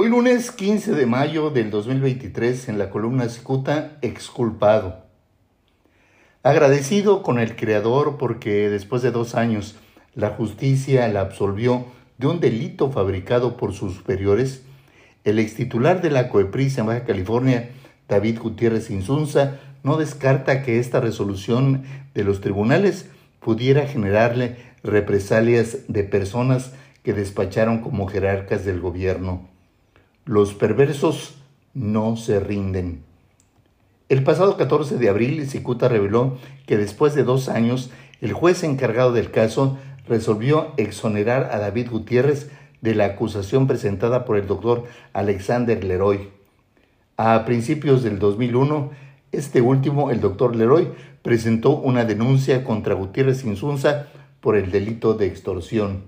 Hoy lunes 15 de mayo del 2023 en la columna Cicuta, exculpado. Agradecido con el Creador porque después de dos años la justicia la absolvió de un delito fabricado por sus superiores, el ex titular de la COEPRIS en Baja California, David Gutiérrez Insunza, no descarta que esta resolución de los tribunales pudiera generarle represalias de personas que despacharon como jerarcas del gobierno. Los perversos no se rinden. El pasado 14 de abril, Cicuta reveló que después de dos años, el juez encargado del caso resolvió exonerar a David Gutiérrez de la acusación presentada por el doctor Alexander Leroy. A principios del 2001, este último, el doctor Leroy, presentó una denuncia contra Gutiérrez Insunza por el delito de extorsión.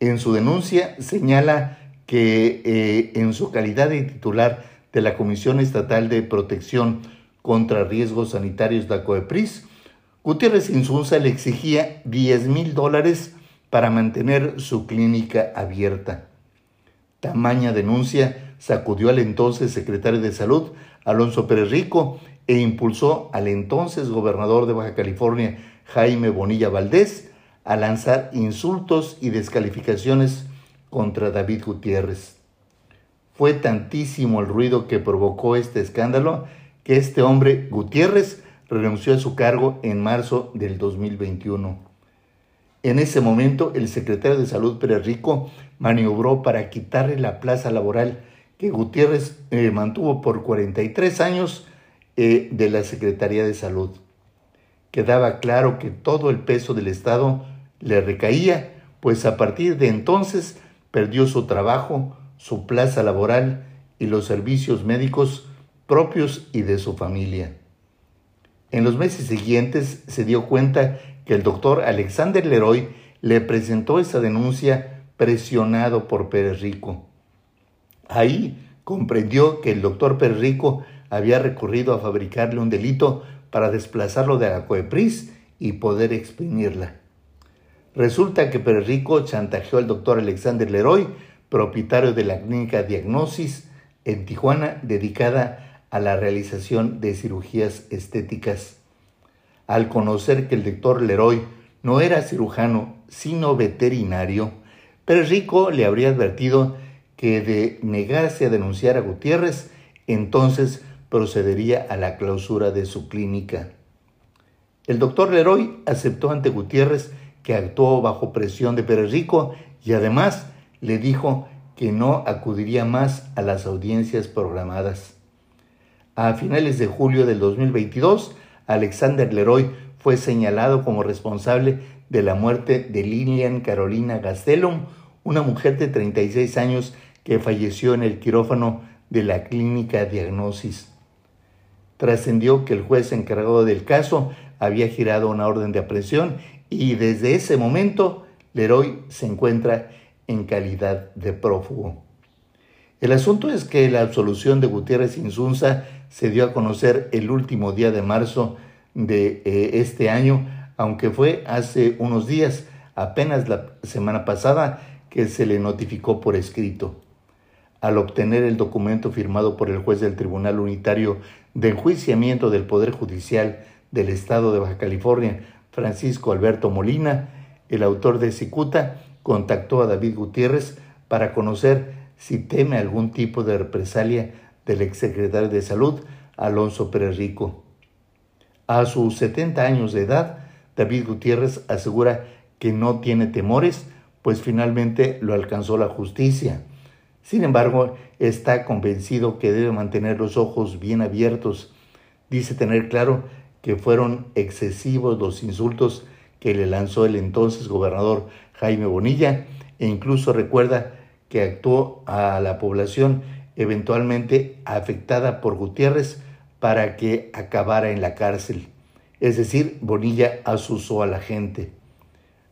En su denuncia señala que eh, en su calidad de titular de la Comisión Estatal de Protección contra Riesgos Sanitarios de COEPRIS, Gutiérrez Insunza le exigía 10 mil dólares para mantener su clínica abierta. Tamaña denuncia sacudió al entonces secretario de Salud, Alonso Pérez Rico, e impulsó al entonces gobernador de Baja California, Jaime Bonilla Valdés, a lanzar insultos y descalificaciones contra David Gutiérrez. Fue tantísimo el ruido que provocó este escándalo que este hombre, Gutiérrez, renunció a su cargo en marzo del 2021. En ese momento, el secretario de Salud Pérez Rico maniobró para quitarle la plaza laboral que Gutiérrez eh, mantuvo por 43 años eh, de la Secretaría de Salud. Quedaba claro que todo el peso del Estado le recaía, pues a partir de entonces perdió su trabajo, su plaza laboral y los servicios médicos propios y de su familia. En los meses siguientes se dio cuenta que el doctor Alexander Leroy le presentó esa denuncia presionado por Pérez Rico. Ahí comprendió que el doctor Pérez Rico había recurrido a fabricarle un delito para desplazarlo de la COEPRIS y poder exprimirla. Resulta que Rico chantajeó al doctor Alexander Leroy, propietario de la clínica Diagnosis en Tijuana, dedicada a la realización de cirugías estéticas. Al conocer que el doctor Leroy no era cirujano, sino veterinario, Rico le habría advertido que de negarse a denunciar a Gutiérrez, entonces procedería a la clausura de su clínica. El doctor Leroy aceptó ante Gutiérrez que actuó bajo presión de Pérez Rico y además le dijo que no acudiría más a las audiencias programadas. A finales de julio del 2022, Alexander Leroy fue señalado como responsable de la muerte de Lilian Carolina Gastelum, una mujer de 36 años que falleció en el quirófano de la clínica Diagnosis. Trascendió que el juez encargado del caso había girado una orden de aprehensión y desde ese momento Leroy se encuentra en calidad de prófugo. El asunto es que la absolución de Gutiérrez Insunza se dio a conocer el último día de marzo de eh, este año, aunque fue hace unos días, apenas la semana pasada, que se le notificó por escrito. Al obtener el documento firmado por el juez del Tribunal Unitario de Enjuiciamiento del Poder Judicial del Estado de Baja California, Francisco Alberto Molina, el autor de Cicuta, contactó a David Gutiérrez para conocer si teme algún tipo de represalia del exsecretario de Salud, Alonso Pérez. A sus 70 años de edad, David Gutiérrez asegura que no tiene temores, pues finalmente lo alcanzó la justicia. Sin embargo, está convencido que debe mantener los ojos bien abiertos. Dice tener claro que fueron excesivos los insultos que le lanzó el entonces gobernador Jaime Bonilla e incluso recuerda que actuó a la población eventualmente afectada por Gutiérrez para que acabara en la cárcel. Es decir, Bonilla asusó a la gente.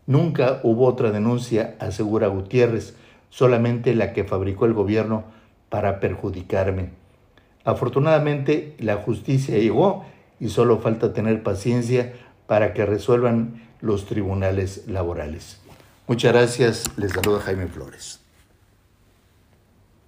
Nunca hubo otra denuncia, asegura Gutiérrez, solamente la que fabricó el gobierno para perjudicarme. Afortunadamente, la justicia llegó y solo falta tener paciencia para que resuelvan los tribunales laborales. Muchas gracias, les saluda Jaime Flores.